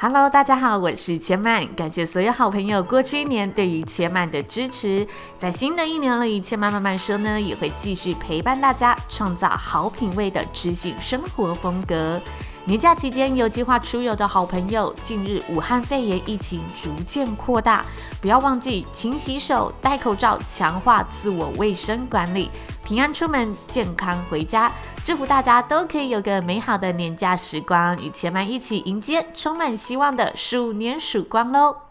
Hello，大家好，我是千曼，感谢所有好朋友过去一年对于千曼的支持。在新的一年里，千曼慢慢说呢，也会继续陪伴大家，创造好品味的知性生活风格。年假期间有计划出游的好朋友，近日武汉肺炎疫情逐渐扩大，不要忘记勤洗手、戴口罩，强化自我卫生管理。平安出门，健康回家。祝福大家都可以有个美好的年假时光，与千曼一起迎接充满希望的鼠年曙光喽！